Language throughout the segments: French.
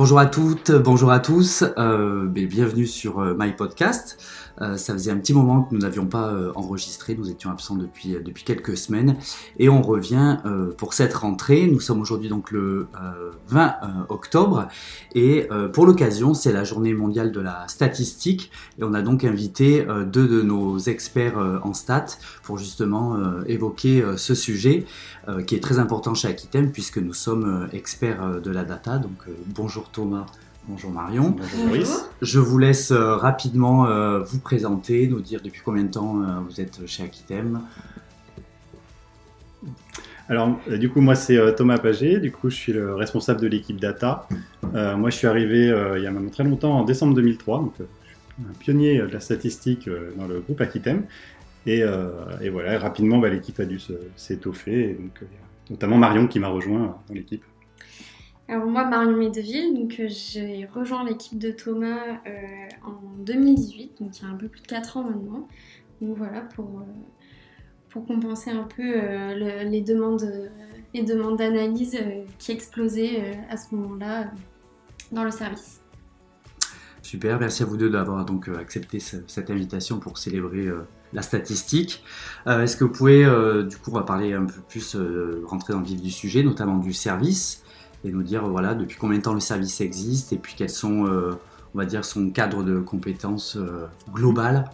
Bonjour à toutes, bonjour à tous, euh, bienvenue sur euh, My Podcast. Euh, ça faisait un petit moment que nous n'avions pas euh, enregistré, nous étions absents depuis, euh, depuis quelques semaines et on revient pour cette rentrée. Nous sommes aujourd'hui donc le 20 octobre et pour l'occasion c'est la journée mondiale de la statistique et on a donc invité deux de nos experts en stats pour justement évoquer ce sujet qui est très important chez Aquitem puisque nous sommes experts de la data. Donc bonjour Thomas. Bonjour Marion. Bonjour. Je vous laisse euh, rapidement euh, vous présenter, nous dire depuis combien de temps euh, vous êtes chez Aquitem. Alors, du coup, moi, c'est Thomas Paget. Du coup, je suis le responsable de l'équipe data. moi, je suis arrivé il y a maintenant très longtemps, en décembre 2003. Donc, un pionnier de la statistique dans le groupe Aquitem. Et, voilà, rapidement, bah, l'équipe a dû s'étoffer. Donc, notamment Marion qui m'a rejoint dans l'équipe. Alors moi, Marion Médeville, donc euh, j'ai rejoint l'équipe de Thomas euh, en 2018, donc il y a un peu plus de 4 ans maintenant. Donc voilà, pour, euh, pour compenser un peu les demandes les demandes d'analyse qui explosaient à ce moment-là dans le service. Super, merci à vous deux d'avoir donc accepté cette invitation pour célébrer la statistique. Est-ce que vous pouvez, du coup, on va parler un peu plus, rentrer dans le vif du sujet, notamment du service et nous dire voilà depuis combien de temps le service existe et puis quels sont, euh, on va dire, son cadre de compétences euh, global.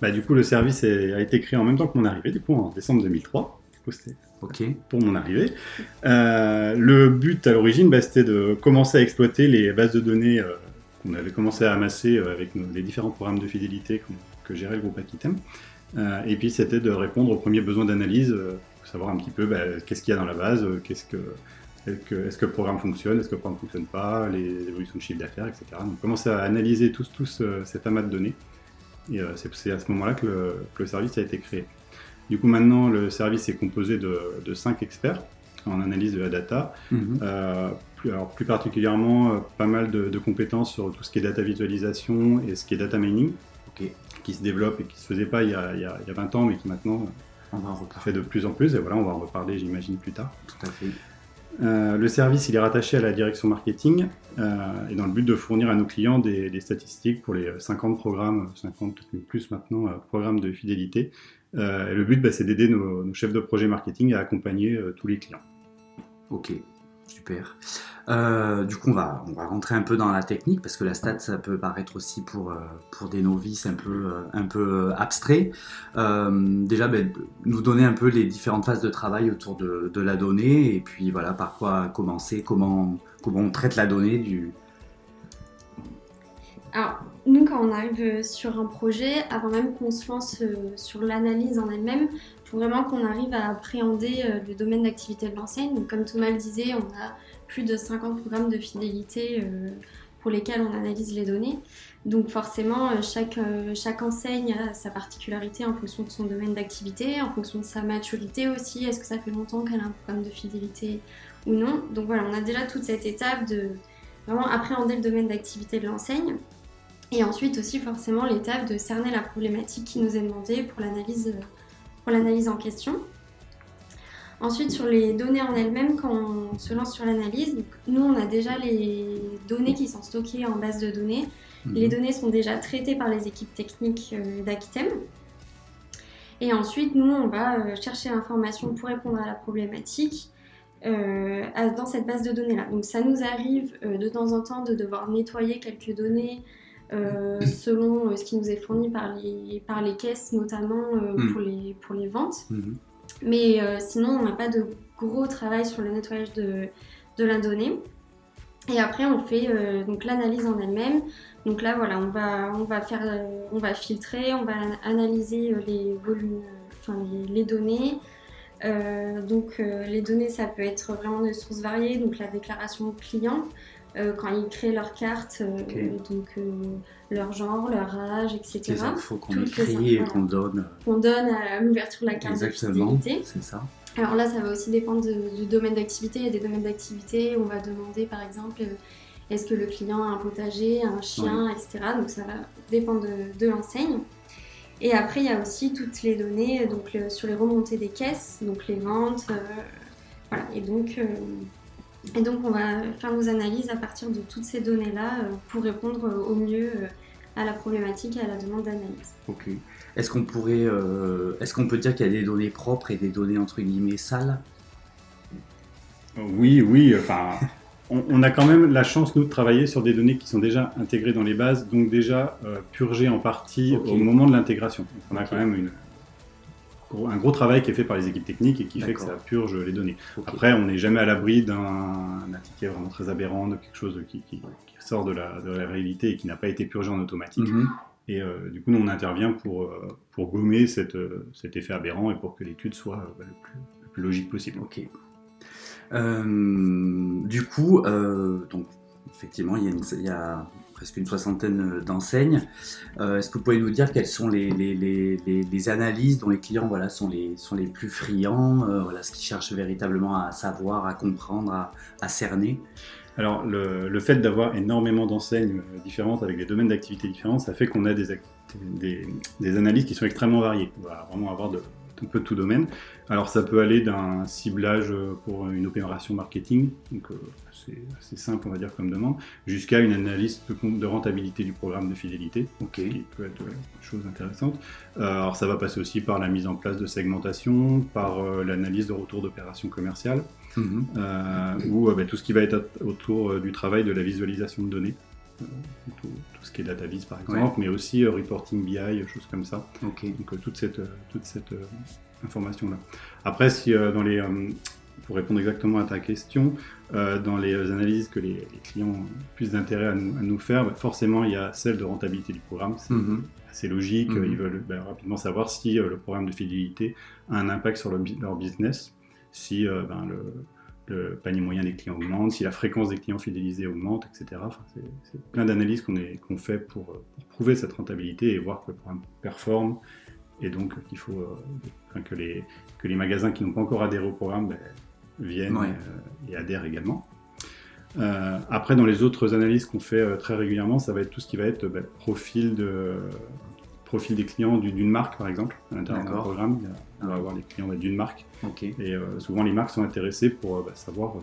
Bah, du coup, le service a été créé en même temps que mon arrivée, du coup en décembre 2003. Ok. pour mon arrivée. Euh, le but à l'origine, bah, c'était de commencer à exploiter les bases de données qu'on avait commencé à amasser avec les différents programmes de fidélité que gérait le groupe Aquitem. et puis c'était de répondre aux premiers besoins d'analyse, savoir un petit peu bah, qu'est-ce qu'il y a dans la base, qu'est-ce que est-ce que, le programme fonctionne, est-ce que le programme ne fonctionne pas, les évolutions de chiffre d'affaires, etc. Donc commencer à analyser tout, cet amas de données. Et euh, c'est à ce moment-là que, le, service a été créé. Du coup, maintenant, le service est composé de, de 5 experts en analyse de la data. Mhm. Euh, plus, alors, plus particulièrement, euh, pas mal de, compétences sur tout ce qui est data visualisation et ce qui est data mining, qui se développe et qui ne se faisait pas il y, a, il, y a, 20 ans, mais qui maintenant on va fait de plus en plus. Et voilà, on va en reparler, j'imagine, plus tard. Tout à fait. Euh, le service il est rattaché à la direction marketing euh, et dans le but de fournir à nos clients des, statistiques pour les 50 programmes, 50 plus maintenant, euh, programmes de fidélité. le but bah, c'est d'aider nos, nos, chefs de projet marketing à accompagner tous les clients. Ok, super. Euh, du coup, on va, on va rentrer un peu dans la technique parce que la stat, ça peut paraître aussi pour, euh, pour des novices un peu, euh, un peu abstrait. déjà, ben, nous donner un peu les différentes phases de travail autour de, de, la donnée et puis voilà, par quoi commencer, comment, comment on traite la donnée du. Alors, nous, quand on arrive sur un projet, avant même qu'on se lance sur l'analyse en elle-même, faut vraiment qu'on arrive à appréhender le domaine d'activité de l'enseigne. Comme Thomas le disait, on a plus de 50 programmes de fidélité euh, pour lesquels on analyse les données. Donc forcément, euh, euh, chaque enseigne a sa particularité en fonction de son domaine d'activité, en fonction de sa maturité aussi. Est-ce que ça fait longtemps qu'elle a un programme de fidélité ou non? Donc voilà, on a déjà toute cette étape de vraiment appréhender le domaine d'activité de l'enseigne. Et ensuite aussi forcément l'étape de cerner la problématique qui nous est demandée pour l'analyse, pour l'analyse en question. Ensuite, sur les données en elles-mêmes, quand on se lance sur l'analyse, nous, on a déjà les données qui sont stockées en base de données. Mhm. Les données sont déjà traitées par les équipes techniques euh, d'Aquitem. Et ensuite, nous, on va euh, chercher l'information pour répondre à la problématique euh, dans cette base de données-là. Donc, ça nous arrive de temps en temps de devoir nettoyer quelques données selon ce qui nous est fourni par les, par les caisses, notamment mhm. pour, les, pour les ventes. Mhm. Mais euh, sinon, on n'a pas de gros travail sur le nettoyage de, de la donnée. Et après, on fait euh, donc l'analyse en elle-même. Donc là, voilà, on va, on va faire, euh, on va filtrer, on va analyser les volumes, enfin les, données. donc les données, ça peut être vraiment de sources variées. Donc la déclaration client, quand ils créent leur carte, donc leur genre, leur âge, etc. Les infos qu'on écrit et qu'on donne. Qu'on donne à l'ouverture de la carte Exactement, c'est ça. Alors là, ça va aussi dépendre du domaine d'activité. Il y a des domaines d'activité où on va demander, par exemple, euh, est-ce que le client a un potager, un chien, etc. Donc ça va dépendre de, l'enseigne. Et après, il y a aussi toutes les données donc, sur les remontées des caisses, donc les ventes. Euh, voilà. Et donc, euh, Et donc on va faire nos analyses à partir de toutes ces données-là pour répondre au mieux à la problématique et à la demande d'analyse. Ok. Est-ce qu'on pourrait, est-ce qu'on peut dire qu'il y a des données propres et des données entre guillemets sales? Oui, oui. Enfin, on, a quand même la chance, nous, de travailler sur des données qui sont déjà intégrées dans les bases, donc déjà euh, purgées en partie au moment de l'intégration. On a quand même un gros travail qui est fait par les équipes techniques et qui fait que ça purge les données. Après, on n'est jamais à l'abri d'un ticket vraiment très aberrant, de quelque chose qui, sort de la, réalité et qui n'a pas été purgé en automatique. Mhm. Et euh, du coup, nous, on intervient pour, euh, pour gommer cet effet aberrant et pour que l'étude soit le, plus, logique possible. Ok. Euh, du coup, euh, donc effectivement, il y, a presque une soixantaine d'enseignes. Euh, est-ce que vous pouvez nous dire quelles sont les, analyses dont les clients voilà, sont, les, sont les plus friands, voilà, ce qu'ils cherchent véritablement à savoir, à comprendre, à, cerner? Alors, le, fait d'avoir énormément d'enseignes différentes avec des domaines d'activité différents, ça fait qu'on a des, des, des, analyses qui sont extrêmement variées. On va vraiment avoir de, un peu tout domaine. Alors ça peut aller d'un ciblage pour une opération marketing, donc c'est euh, assez simple on va dire comme demande, jusqu'à une analyse de, rentabilité du programme de fidélité, qui peut être une chose intéressante. Euh, alors ça va passer aussi par la mise en place de segmentation, par euh, l'analyse de retour d'opération commerciale, mhm. ou bah, tout ce qui va être autour du travail de la visualisation de données. Tout, ce qui est data vis par exemple, mais aussi reporting BI, choses comme ça. Donc toute cette, toute cette information-là. Après, si euh, dans les, euh, pour répondre exactement à ta question, euh, dans les analyses que les, clients ont plus d'intérêt à, nous, faire, bah, forcément il y a celle de rentabilité du programme. C'est mhm. assez logique. Mhm. Ils veulent bah, rapidement savoir si le programme de fidélité a un impact sur leur business, si ben, le, panier moyen des clients augmente, si la fréquence des clients fidélisés augmente, etc. c'est plein d'analyses qu'on fait pour, pour, prouver cette rentabilité et voir que le programme performe et donc qu'il faut euh, que, les, que les magasins qui n'ont pas encore adhéré au programme ben, viennent euh, et adhèrent également. Euh, après, dans les autres analyses qu'on fait très régulièrement, ça va être tout ce qui va être ben, profil, de, profil des clients d'une marque, par exemple, à l'intérieur d'un programme. Va avoir les clients d'une marque. Et souvent, les marques sont intéressées pour ben, savoir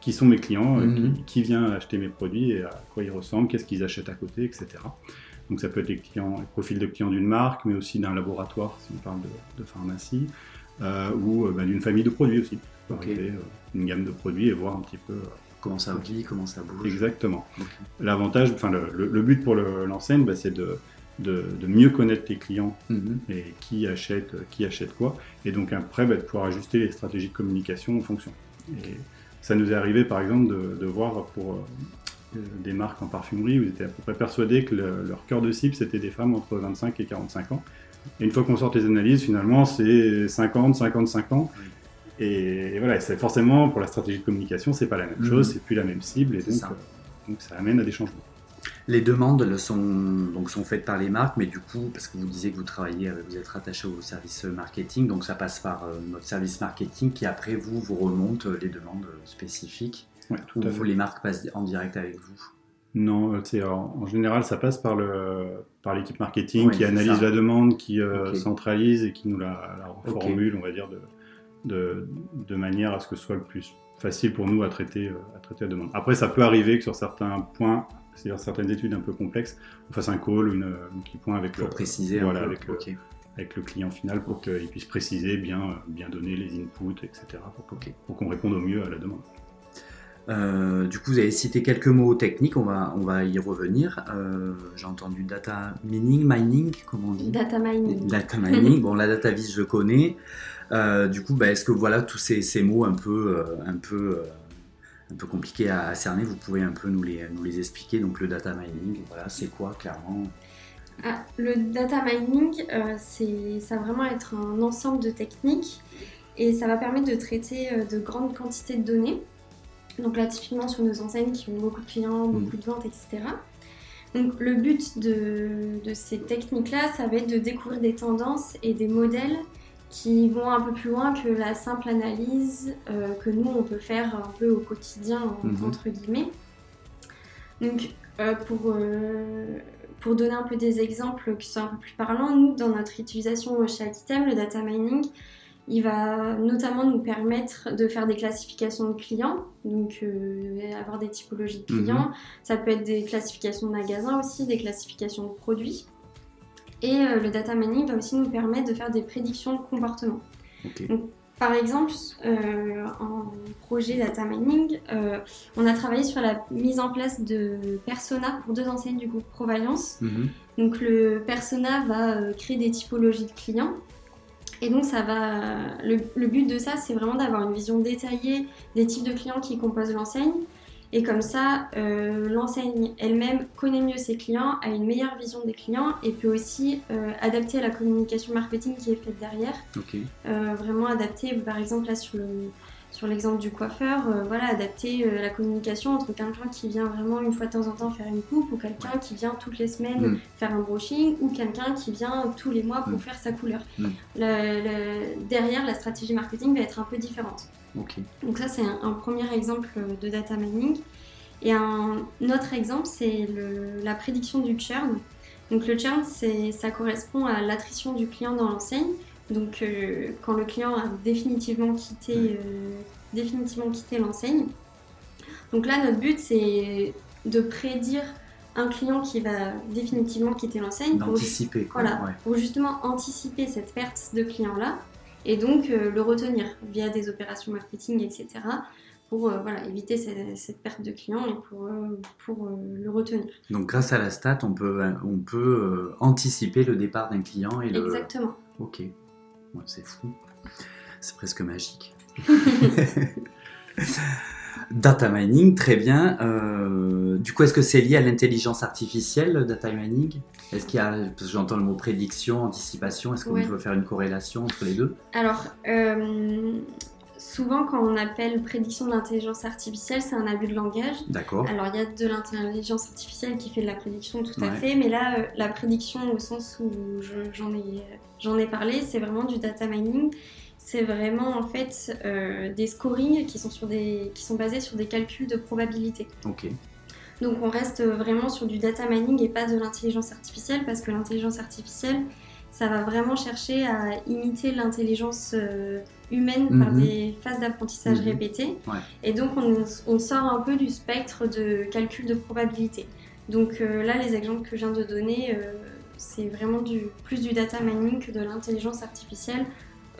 qui sont mes clients, mhm. qui, qui, vient acheter mes produits et à quoi ils ressemblent, qu'est-ce qu'ils achètent à côté, etc. Donc ça peut être les, clients, les profils de clients d'une marque, mais aussi d'un laboratoire, si on parle de, pharmacie, euh, ou euh, bah, d'une famille de produits aussi. Euh, une gamme de produits et voir un petit peu comment ça vit, comment ça bouge. Exactement. L'avantage, enfin le, but pour l'enseigne, bah, c'est de, de, mieux connaître les clients mhm. et qui achète, qui achète quoi, et donc après bah, de pouvoir ajuster les stratégies de communication en fonction. Et ça nous est arrivé par exemple de, de voir pour euh, des marques en parfumerie où ils étaient à peu près persuadés que leur cœur de cible c'était des femmes entre 25 et 45 ans. Et une fois qu'on sort les analyses, finalement c'est 50, 55 ans. Et, voilà, c'est forcément pour la stratégie de communication, c'est pas la même mhm. chose, c'est plus la même cible, et donc ça. Euh, donc ça amène à des changements. Les demandes sont, donc, sont faites par les marques, mais du coup, parce que vous disiez que vous travaillez, vous êtes rattaché au service marketing, donc ça passe par euh, notre service marketing qui après vous vous remonte les demandes spécifiques. Ouais, tout fait. les marques passent en direct avec vous? Non, euh, en, général, ça passe par le par l'équipe marketing qui analyse la demande, qui euh, centralise et qui nous la, la reformule, on va dire, de, de, manière à ce que ce soit le plus facile pour nous à traiter, euh, à traiter la demande. Après, ça peut arriver que sur certains points, c'est-à-dire certaines études un peu complexes, on fasse un call, une, un petit point avec, pour le, préciser voilà, avec, avec le client final pour qu'il puisse préciser, bien, bien donner les inputs, etc., pour qu'on réponde au mieux à la demande. Euh, du coup, vous avez cité quelques mots techniques, on va, on va y revenir. Euh, j'ai entendu data mining, mining, comment on dit? Data mining. Data mining, bon, la data vis, je connais. Euh, du coup, bah, est-ce que voilà, tous ces, ces mots un peu, un peu, un peu compliqués à, cerner, vous pouvez un peu nous les, nous les expliquer Donc, le data mining, voilà, c'est quoi clairement? Ah, Le data mining, c'est, ça va vraiment être un ensemble de techniques et ça va permettre de traiter de grandes quantités de données donc là, typiquement sur nos enseignes qui ont beaucoup de clients, mm. beaucoup de ventes, etc. Donc le but de, ces techniques-là, ça va être de découvrir des tendances et des modèles qui vont un peu plus loin que la simple analyse euh, que nous, on peut faire un peu au quotidien, mm-hmm. entre guillemets. Donc euh, pour, euh, pour donner un peu des exemples qui sont un peu plus parlants, nous, dans notre utilisation chez Aquitem, le data mining, Il va notamment nous permettre de faire des classifications de clients, donc avoir des typologies de clients. Mhm. Ça peut être des classifications de magasins aussi, des classifications de produits. Et euh, le data mining va aussi nous permettre de faire des prédictions de comportement. Ok. Par exemple, euh, en projet data mining, euh, on a travaillé sur la mise en place de persona pour deux enseignes du groupe Provalence. Mhm. Donc le persona va créer des typologies de clients. Et donc ça va. Le, le but de ça, c'est vraiment d'avoir une vision détaillée des types de clients qui composent l'enseigne. Et comme ça, euh, l'enseigne elle-même connaît mieux ses clients, a une meilleure vision des clients et peut aussi euh, adapter à la communication marketing qui est faite derrière. Ok. Euh, vraiment adapter, par exemple là sur le sur l'exemple du coiffeur, euh, voilà, adapter euh, la communication entre quelqu'un qui vient vraiment une fois de temps en temps faire une coupe ou quelqu'un qui vient toutes les semaines Mm. faire un brushing ou quelqu'un qui vient tous les mois pour Mm. faire sa couleur. Mm. Le- le- derrière, la stratégie marketing va être un peu différente. Donc ça, c'est un, un premier exemple euh, de data mining. Et un autre exemple, c'est la prédiction du churn. Donc le churn, ça correspond à l'attrition du client dans l'enseigne. Donc euh, quand le client a définitivement quitté, Ouais. euh, définitivement quitté l'enseigne. Donc là, notre but, c'est de prédire un client qui va définitivement quitter l'enseigne pour D'anticiper. quoi. voilà, Ouais. pour justement anticiper cette perte de client-là et donc euh, le retenir via des opérations marketing, etc. pour euh, voilà, éviter cette, cette perte de client et pour, euh, pour le retenir. Donc grâce à la stat, on peut, on peut anticiper le départ d'un client et le. Exactement. Ok. Ouais, c'est fou. C'est presque magique. data mining, très bien. Euh, du coup, est-ce que c'est lié à l'intelligence artificielle, le data mining? Est-ce qu'il y a, parce que j'entends le mot prédiction, anticipation, est-ce qu'on Ouais. peut faire une corrélation entre les deux? Alors, euh, souvent quand on appelle prédiction de l'intelligence artificielle, c'est un abus de langage. D'accord. Alors, il y a de l'intelligence artificielle qui fait de la prédiction, tout à fait, mais là, euh, la prédiction au sens où je- j'en ai, j'en ai parlé, c'est vraiment du data mining. C'est vraiment en fait euh, des scorings qui sont, sur des, qui sont basés sur des calculs de probabilité. Ok. Donc, on reste vraiment sur du data mining et pas de l'intelligence artificielle parce que l'intelligence artificielle, ça va vraiment chercher à imiter l'intelligence euh, humaine par Mhm. des phases d'apprentissage Mhm. répétées. Ouais. Et donc, on, on sort un peu du spectre de calcul de probabilité. Donc euh, là, les exemples que je viens de donner, euh, c'est vraiment du, plus du data mining que de l'intelligence artificielle.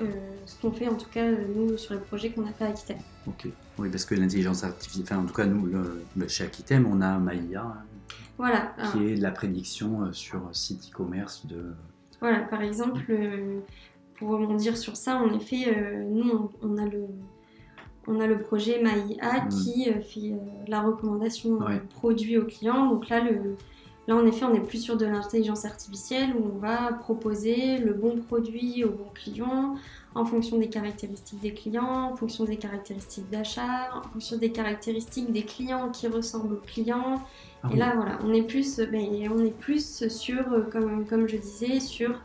euh, ce qu'on fait en tout cas nous sur les projets qu'on a fait à Aquitaine. Ok. Oui, parce que l'intelligence artificielle, enfin en tout cas nous, le- chez Aquitem, on a Maïa, hein, Voilà. Alors, qui est la prédiction sur site e-commerce de... Voilà, par exemple, euh, pour rebondir sur ça, en effet, euh, nous, on, on a le, on a le projet MyIA Mm. qui euh, fait la recommandation Ouais. produit au client. Donc là, le, là, en effet, on est plus sur de l'intelligence artificielle où on va proposer le bon produit au bon client en fonction des caractéristiques des clients, en fonction des caractéristiques d'achat, en fonction des caractéristiques des clients qui ressemblent aux clients. Ah Et là, voilà, on est plus, ben, on est plus sur, euh, comme, comme je disais, sur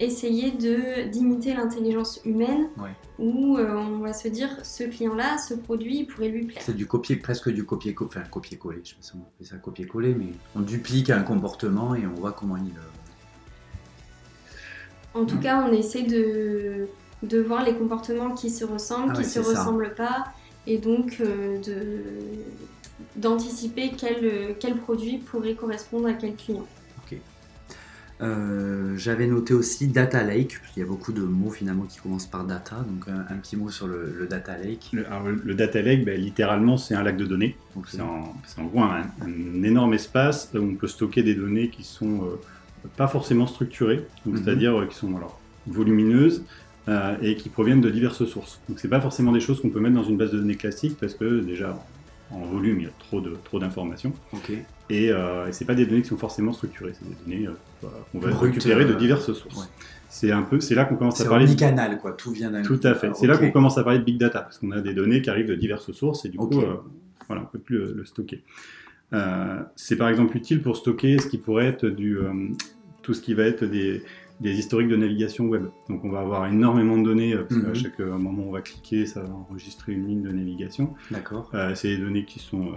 essayer de d'imiter l'intelligence humaine, Ouais. où euh, on va se dire, ce client-là, ce produit, il pourrait lui plaire. C'est du copier, presque du copier-coller, enfin copier-coller, je sais pas si on appelle ça copier-coller, mais on duplique un comportement et on voit comment il... euh, En tout cas, on essaie de, de voir les comportements qui se ressemblent, Ah qui ouais, se ressemblent pas, et donc euh, de d'anticiper quel, quel produit pourrait correspondre à quel client. Euh, J'avais noté aussi data lake, il y a beaucoup de mots finalement qui commencent par data, donc un, un petit mot sur le, le data lake. Le, alors, le data lake, ben, littéralement, c'est un lac de données. C'est en, c'est en gros un, un énorme espace où on peut stocker des données qui sont euh, pas forcément structurées, Mhm. c'est-à-dire euh, qui sont alors, volumineuses euh, et qui proviennent de diverses sources. Donc c'est pas forcément des choses qu'on peut mettre dans une base de données classique parce que déjà en volume il y a trop de trop d'informations Ok. et, euh, et c'est pas des données qui sont forcément structurées, c'est des données euh, voilà, qu'on va récupérer de euh, diverses sources. ouais. C'est un peu, c'est là qu'on commence C'est à parler. de- omnicanal, quoi, tout vient d'un tout à fait. C'est là qu'on commence à parler de big data, parce qu'on a des données qui arrivent de diverses sources et du coup, voilà, on ne peut plus le, le stocker. Euh, c'est par exemple utile pour stocker ce qui pourrait être du, euh, tout ce qui va être des, des historiques de navigation web. Donc on va avoir énormément de données, euh, parce qu'à Mhm. chaque euh, moment où on va cliquer, ça va enregistrer une ligne de navigation. D'accord. Euh, c'est des données qui sont euh,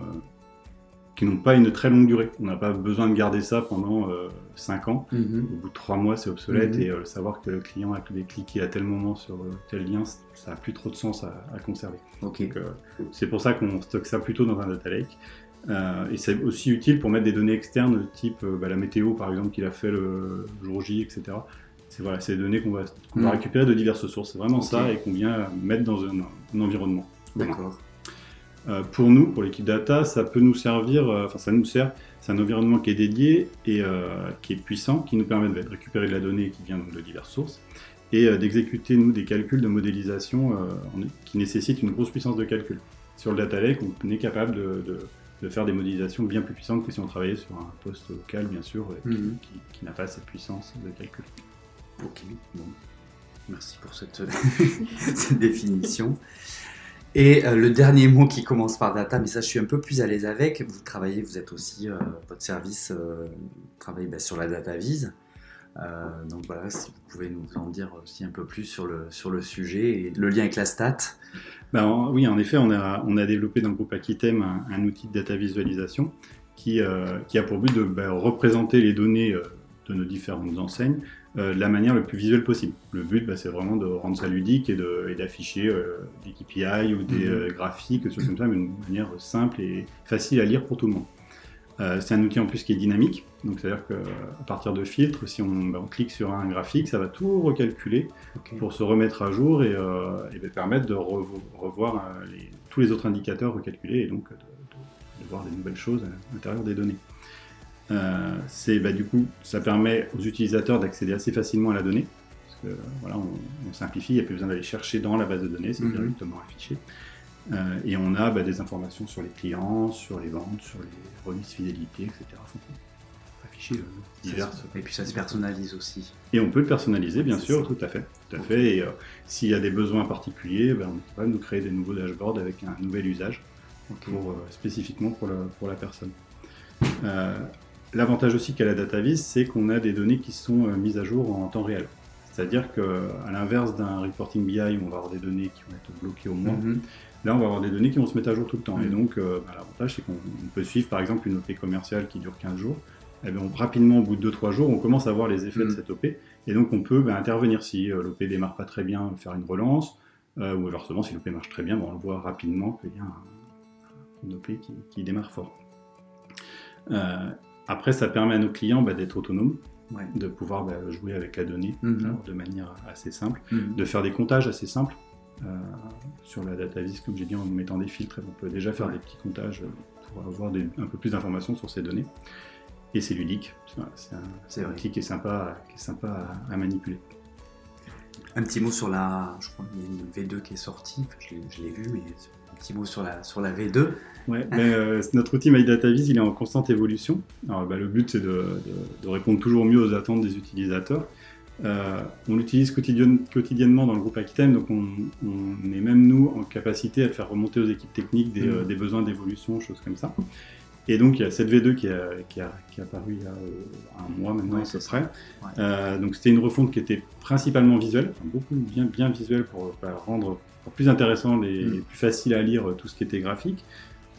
qui n'ont pas une très longue durée. On n'a pas besoin de garder ça pendant 5 ans. Mhm. Au bout de 3 mois, c'est obsolète Mhm. et euh, savoir que le client a cliqué à tel moment sur euh, tel lien, ça n'a plus trop de sens à, à conserver. Ok. Donc, euh, c'est pour ça qu'on stocke ça plutôt dans un data lake. Euh, et c'est aussi utile pour mettre des données externes, type euh, bah, la météo par exemple qu'il a fait le jour J, etc. C'est voilà, c'est des données qu'on va, Mhm. récupérer de diverses sources. C'est vraiment ça et qu'on vient mettre dans un, un environnement. D'accord. Euh, pour nous, pour l'équipe data, ça peut nous servir, euh, enfin ça nous sert, c'est un environnement qui est dédié et euh, qui est puissant, qui nous permet de récupérer de la donnée qui vient donc de diverses sources et d'exécuter nous des calculs de modélisation qui nécessitent une grosse puissance de calcul. Sur le data lake, on est capable de, de- de faire des modélisations bien plus puissantes que si on travaillait sur un poste local, bien sûr, qui, Mhm. qui- qui n'a pas cette puissance de calcul. Ok, bon. Merci pour cette, cette définition. Et euh, le dernier mot qui commence par data, mais ça je suis un peu plus à l'aise avec. Vous travaillez, vous êtes aussi, euh, votre service euh, travaille bah, sur la data vise. Donc voilà, si vous pouvez nous en dire aussi un peu plus sur le, sur le sujet et le lien avec la stat. Ben, en- oui, en effet, on a, on a développé dans le groupe Aquitem un, un outil de data visualisation qui, euh, qui a pour but de ben, représenter les données euh, de nos différentes enseignes euh, de la manière le plus visuelle possible. Le but, ben, c'est vraiment de rendre ça ludique et d'afficher euh, des KPI ou des Mhm. graphiques, des choses comme ça, mais d'une manière simple et facile à lire pour tout le monde. Euh, c'est un outil en plus qui est dynamique, donc c'est-à-dire qu'à partir de filtres, si on, ben, on clique sur un graphique, ça va tout recalculer pour se remettre à jour et, euh, et permettre de revo- revoir euh, les- tous les autres indicateurs recalculés et donc de, de- de voir des nouvelles choses à l'intérieur des données. Bah, du coup, ça permet aux utilisateurs d'accéder assez facilement à la donnée. Parce que voilà, on, on simplifie, il n'y a plus besoin d'aller chercher dans la base de données, c'est Mhm. directement affiché. Euh, et on a bah, des informations sur les clients, sur les ventes, sur les remises fidélité, etc. Faut afficher euh, diverses Et puis ça se personnalise aussi. et on peut le personnaliser, bien sûr, ça. tout à fait. Tout à fait. Et euh, s'il y a des besoins particuliers, ben, on est capable de nous créer des nouveaux dashboards avec un nouvel usage pour, euh, spécifiquement pour, le- pour la personne. L'avantage aussi qu'a la DataVis, c'est qu'on a des données qui sont mises à jour en temps réel. C'est-à-dire qu'à l'inverse d'un reporting BI où on va avoir des données qui vont être bloquées au mois, Mhm. Là, on va avoir des données qui vont se mettre à jour tout le temps. Et donc, euh, bah, l'avantage, c'est qu'on on peut suivre, par exemple, une OP commerciale qui dure 15 jours. Et bien, on- rapidement, au bout de 2-3 jours, on commence à voir les effets de Mhm. cette OP. Et donc, on peut bah, intervenir si euh, l'OP démarre pas très bien, faire une relance. euh, ou inversement, si l'OP marche très bien, bah, on le voit rapidement qu'il y a un- une OP qui, qui démarre fort. Euh, après, ça permet à nos clients bah, d'être autonomes, Ouais. de pouvoir bah, jouer avec la donnée Mhm. alors, de manière assez simple Mhm. de faire des comptages assez simples. Euh, sur la data vis, comme j'ai dit, en mettant des filtres, on peut déjà faire des petits comptages euh, pour avoir des- un peu plus d'informations sur ces données. Et c'est ludique, c'est un, C'est outil qui est sympa, qui est sympa à, à manipuler. Un petit mot sur la. Je crois qu'il y a une V2 qui est sortie, Enfin, je l'ai- je l'ai vu, mais un petit mot sur la, sur la V2. Ouais, euh, notre outil MyDataVis, il est en constante évolution. Alors, bah, le but, c'est de, de- de répondre toujours mieux aux attentes des utilisateurs. Euh, on l'utilise quotidien- quotidiennement dans le groupe Aquitem, donc on, on est même nous en capacité à faire remonter aux équipes techniques des, Mhm. euh, des besoins d'évolution, choses comme ça. Et donc il y a cette V2 qui, a, qui, a, qui est apparue il y a euh, un mois maintenant Ouais, ça. Ouais. Euh, donc c'était une refonte qui était principalement visuelle, enfin, beaucoup bien, bien visuelle pour rendre plus intéressant les, Mm. et plus facile à lire tout ce qui était graphique.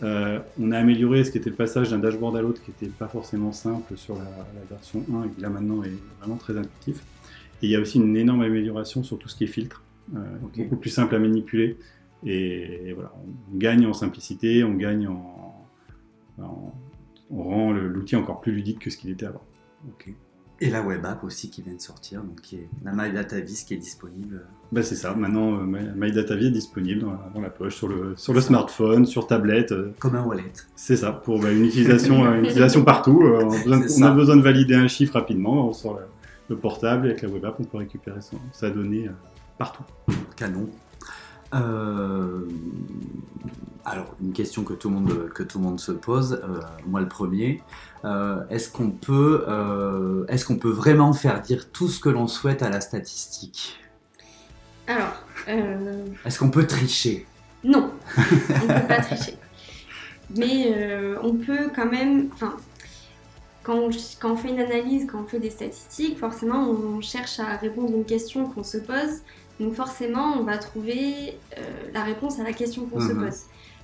Euh, on a amélioré ce qui était le passage d'un dashboard à l'autre qui n'était pas forcément simple sur la, la version 1 et qui là maintenant est vraiment très intuitif. Et il y a aussi une énorme amélioration sur tout ce qui est filtre, euh, Ok. beaucoup plus simple à manipuler. Et, et voilà, on gagne en simplicité, on gagne en. en- on rend l'outil encore plus ludique que ce qu'il était avant. Ok. Et la web app aussi qui vient de sortir, donc qui est la MyDataVis qui est disponible. Bah c'est ça, maintenant euh, My- MyDataVis est disponible dans la, dans la poche, sur le, sur le smartphone, sur tablette. euh, Comme un wallet. c'est ça, pour bah, une, utilisation, une utilisation partout. on, a besoin, on a besoin de valider un chiffre rapidement, on sort le, le portable et avec la web app, on peut récupérer son- sa donnée euh, partout. Canon. Euh, Alors, une question que tout le monde, que tout le monde se pose, euh, moi le premier, euh, est-ce qu'on peut, euh, est-ce qu'on peut vraiment faire dire tout ce que l'on souhaite à la statistique? Alors, euh, Est-ce qu'on peut tricher? Non, on ne peut pas tricher. Mais euh, on peut quand même, enfin, quand on, quand on fait une analyse, quand on fait des statistiques, forcément on cherche à répondre à une question qu'on se pose. Donc forcément on va trouver euh, la réponse à la question qu'on se Mhm. pose.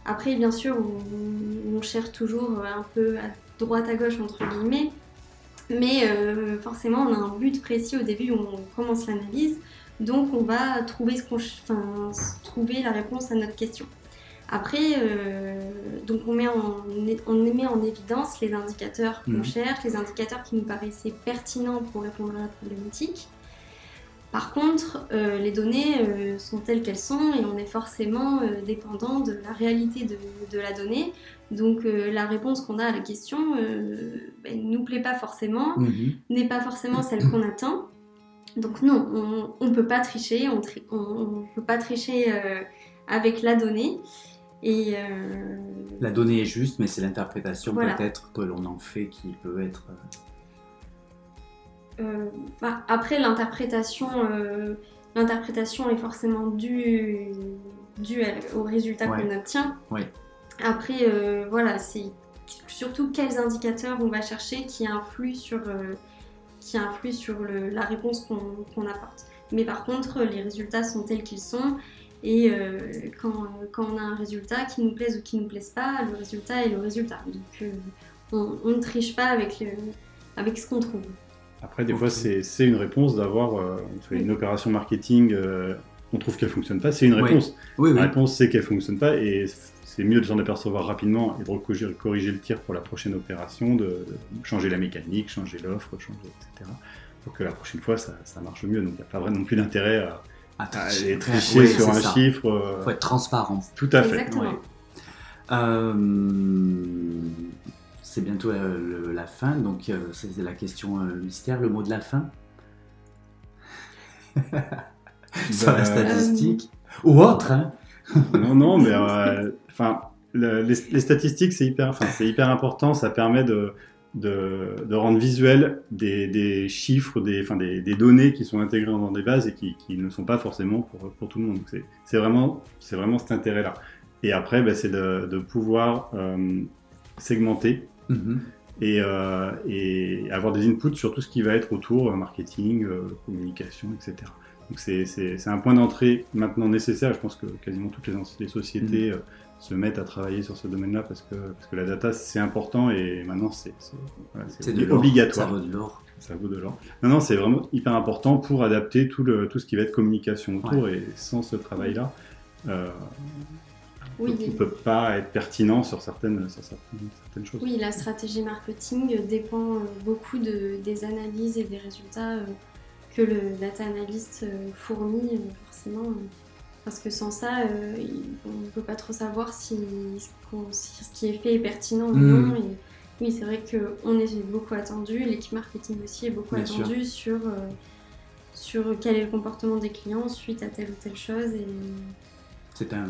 Après, bien sûr, on, on, cherche toujours un peu à droite à gauche, entre guillemets. Mais euh, forcément, on a un but précis au début où on commence l'analyse. Donc, on va trouver, ce enfin, trouver la réponse à notre question. Après, euh, donc on, met en, on met en évidence les indicateurs qu'on mmh. cherche, les indicateurs qui nous paraissaient pertinents pour répondre à la problématique. Par contre, euh, les données euh, sont telles qu'elles sont et on est forcément dépendant de la réalité de, la donnée. Donc la réponse qu'on a à la question ben, ne nous plaît pas forcément, mhm. n'est pas forcément celle qu'on attend. Donc non, on ne peut pas tricher, on ne peut pas tricher avec la donnée. Et La donnée est juste, mais c'est l'interprétation peut-être que l'on en fait qui peut être... Euh, bah, après, l'interprétation, euh, l'interprétation est forcément due, due au résultat qu'on obtient. Après, euh, voilà, c'est surtout quels indicateurs on va chercher qui influent sur, qui influent sur la réponse qu'on apporte. Mais par contre, les résultats sont tels qu'ils sont. Et quand, quand, on a un résultat qui nous plaise ou qui ne nous plaise pas, le résultat est le résultat. Donc on, on, ne triche pas avec, avec ce qu'on trouve. Après, des fois, c'est une réponse d'avoir euh, une opération marketing, euh, on trouve qu'elle fonctionne pas, c'est une réponse. La réponse, c'est qu'elle fonctionne pas et c'est mieux de s'en apercevoir rapidement et de corriger, corriger, le tir pour la prochaine opération, de, changer la mécanique, changer l'offre, changer, etc. Pour que la prochaine fois, ça, marche mieux. Donc, il n'y a pas vraiment non plus d'intérêt à, à, tricher sur un chiffre. Il euh, faut être transparent. Tout à fait. Exactement. Euh, c'est bientôt euh, la fin, donc euh, c'est la question euh, mystère, le mot de la fin. Sur la bah, statistique. Ou autre, hein Non, non, mais enfin, les, statistiques, c'est hyper, c'est hyper important, ça permet de, de, rendre visuel des, chiffres, des, des, des, données qui sont intégrées dans des bases et qui, ne sont pas forcément pour, pour tout le monde. C'est vraiment, vraiment cet intérêt-là. Et après, bah, c'est de, pouvoir segmenter Mhm. Euh, et, avoir des inputs sur tout ce qui va être autour euh, marketing, euh, communication, etc. Donc c'est un point d'entrée maintenant nécessaire. Je pense que quasiment toutes les, sociétés mhm. se mettent à travailler sur ce domaine-là parce que, parce que la data c'est important et maintenant c'est obligatoire. Ça vaut de l'or. Ça vaut de l'or. Non, non, c'est vraiment hyper important pour adapter tout, le, tout ce qui va être communication autour et sans ce travail-là, oui, ne peut pas être pertinent sur certaines, certaines, choses. Oui, la stratégie marketing dépend euh, beaucoup de, des analyses et des résultats euh, que le data analyst euh, fournit, forcément. Parce que sans ça, on ne peut pas trop savoir si, ce qui est fait est pertinent ou hmm. non. Et oui, c'est vrai qu'on est beaucoup attendu, l'équipe marketing aussi est beaucoup attendue sur, sur quel est le comportement des clients suite à telle ou telle chose. Et, c'est un,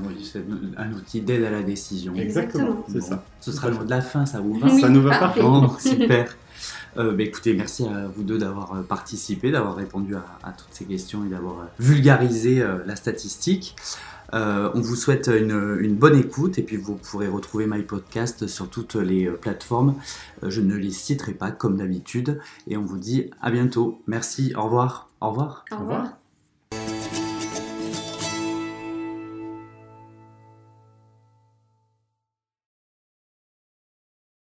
un, outil d'aide à la décision. Exactement, c'est ça. Ce sera le mot de la fin, ça vous va Ça nous va parfait. super. Euh, bah, écoutez, merci à vous deux d'avoir euh, participé, d'avoir répondu à, toutes ces questions et d'avoir euh, vulgarisé la statistique. on vous souhaite une, une, bonne écoute et puis vous pourrez retrouver My Podcast sur toutes les plateformes. je ne les citerai pas comme d'habitude et on vous dit à bientôt. Merci, au revoir. Au revoir. Au revoir.